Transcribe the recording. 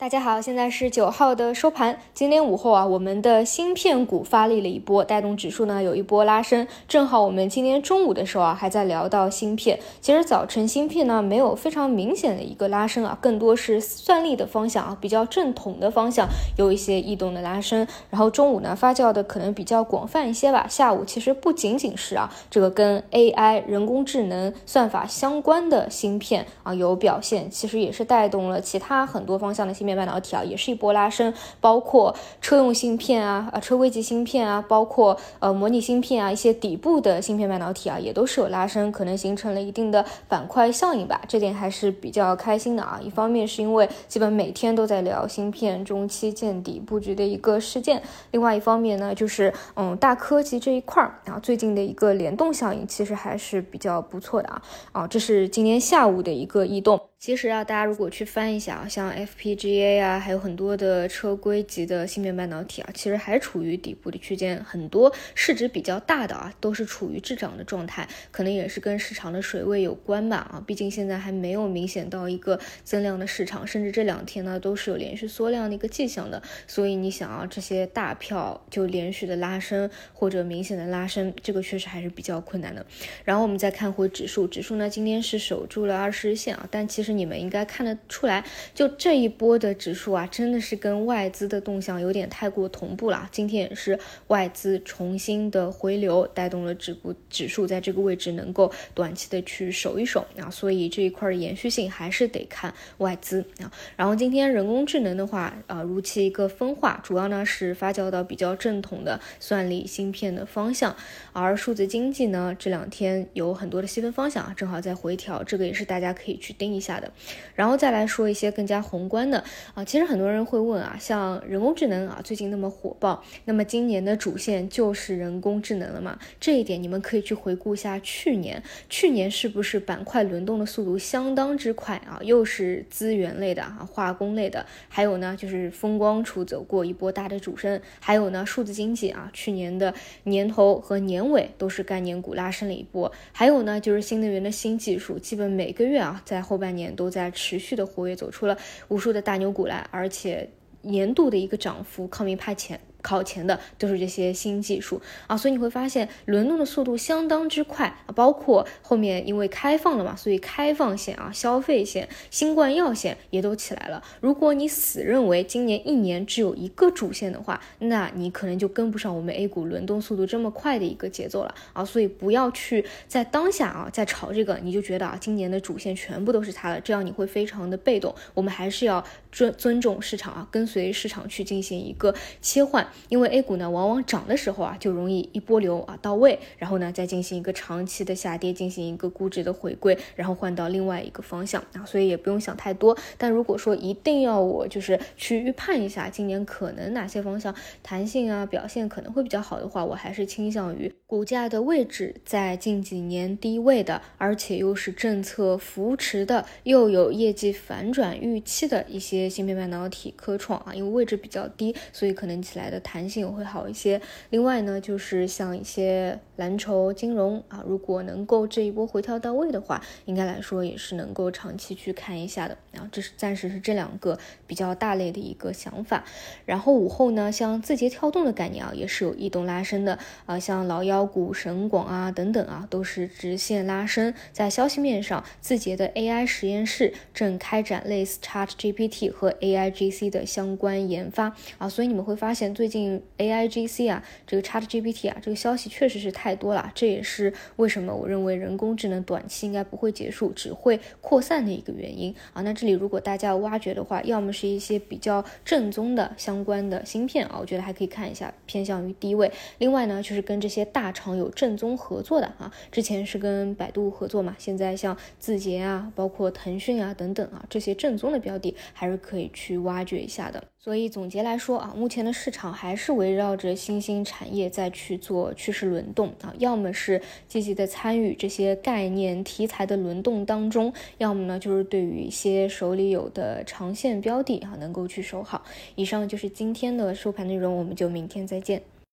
大家好，现在是九号的收盘。今天午后啊，我们的芯片股发力了一波，带动指数呢有一波拉升。正好我们今天中午的时候啊，还在聊到芯片。其实早晨芯片呢没有非常明显的一个拉升啊，更多是算力的方向啊，比较正统的方向有一些异动的拉升。然后中午呢发酵的可能比较广泛一些吧。下午其实不仅仅是啊这个跟 AI 人工智能算法相关的芯片啊有表现，其实也是带动了其他很多方向的芯片。半导体啊，也是一波拉升，包括车用芯片啊，啊车规级芯片啊，包括呃模拟芯片啊，一些底部的芯片半导体啊，也都是有拉升，可能形成了一定的板块效应吧，这点还是比较开心的啊。一方面是因为基本每天都在聊芯片中期见底布局的一个事件，另外一方面呢，就是嗯大科技这一块儿啊，最近的一个联动效应其实还是比较不错的啊啊，这是今天下午的一个异动。其实啊，大家如果去翻一下啊，像 FPGA 啊，还有很多的车规级的芯片半导体啊，其实还处于底部的区间，很多市值比较大的啊，都是处于滞涨的状态，可能也是跟市场的水位有关吧啊，毕竟现在还没有明显到一个增量的市场，甚至这两天呢都是有连续缩量的一个迹象的，所以你想啊，这些大票就连续的拉升或者明显的拉升，这个确实还是比较困难的。然后我们再看回指数，指数呢今天是守住了二十日线啊，但其实。你们应该看得出来，就这一波的指数啊，真的是跟外资的动向有点太过同步了。今天也是外资重新的回流，带动了指股指数在这个位置能够短期的去守一守啊。所以这一块的延续性还是得看外资啊。然后今天人工智能的话啊，如期一个分化，主要呢是发酵到比较正统的算力芯片的方向，而数字经济呢这两天有很多的细分方向啊，正好在回调，这个也是大家可以去盯一下。然后再来说一些更加宏观的啊，其实很多人会问啊，像人工智能啊，最近那么火爆，那么今年的主线就是人工智能了嘛？这一点你们可以去回顾一下去年，去年是不是板块轮动的速度相当之快啊？又是资源类的啊，化工类的，还有呢就是风光储走过一波大的主升，还有呢数字经济啊，去年的年头和年尾都是概念股拉升了一波，还有呢就是新能源的新技术，基本每个月啊在后半年。都在持续的活跃，走出了无数的大牛股来，而且年度的一个涨幅靠明派前。考前的都是这些新技术啊，所以你会发现轮动的速度相当之快啊，包括后面因为开放了嘛，所以开放线啊、消费线、新冠药线也都起来了。如果你死认为今年一年只有一个主线的话，那你可能就跟不上我们 A 股轮动速度这么快的一个节奏了啊。所以不要去在当下啊在炒这个，你就觉得啊今年的主线全部都是它了，这样你会非常的被动。我们还是要尊尊重市场啊，跟随市场去进行一个切换。因为 A 股呢，往往涨的时候啊，就容易一波流啊到位，然后呢，再进行一个长期的下跌，进行一个估值的回归，然后换到另外一个方向啊，所以也不用想太多。但如果说一定要我就是去预判一下今年可能哪些方向弹性啊表现可能会比较好的话，我还是倾向于股价的位置在近几年低位的，而且又是政策扶持的，又有业绩反转预期的一些芯片半导体、科创啊，因为位置比较低，所以可能起来的。弹性会好一些。另外呢，就是像一些蓝筹、金融啊，如果能够这一波回调到位的话，应该来说也是能够长期去看一下的。然后这是暂时是这两个比较大类的一个想法。然后午后呢，像字节跳动的概念啊，也是有异动拉升的啊，像老妖股神广啊等等啊，都是直线拉升。在消息面上，字节的 AI 实验室正开展类似 ChatGPT 和 AIGC 的相关研发啊，所以你们会发现最近。A I G C 啊，这个 Chat G P T 啊，这个消息确实是太多了，这也是为什么我认为人工智能短期应该不会结束，只会扩散的一个原因啊。那这里如果大家要挖掘的话，要么是一些比较正宗的相关的芯片啊，我觉得还可以看一下，偏向于低位。另外呢，就是跟这些大厂有正宗合作的啊，之前是跟百度合作嘛，现在像字节啊，包括腾讯啊等等啊，这些正宗的标的还是可以去挖掘一下的。所以总结来说啊，目前的市场还是围绕着新兴产业在去做趋势轮动啊，要么是积极的参与这些概念题材的轮动当中，要么呢就是对于一些手里有的长线标的啊能够去守好。以上就是今天的收盘内容，我们就明天再见。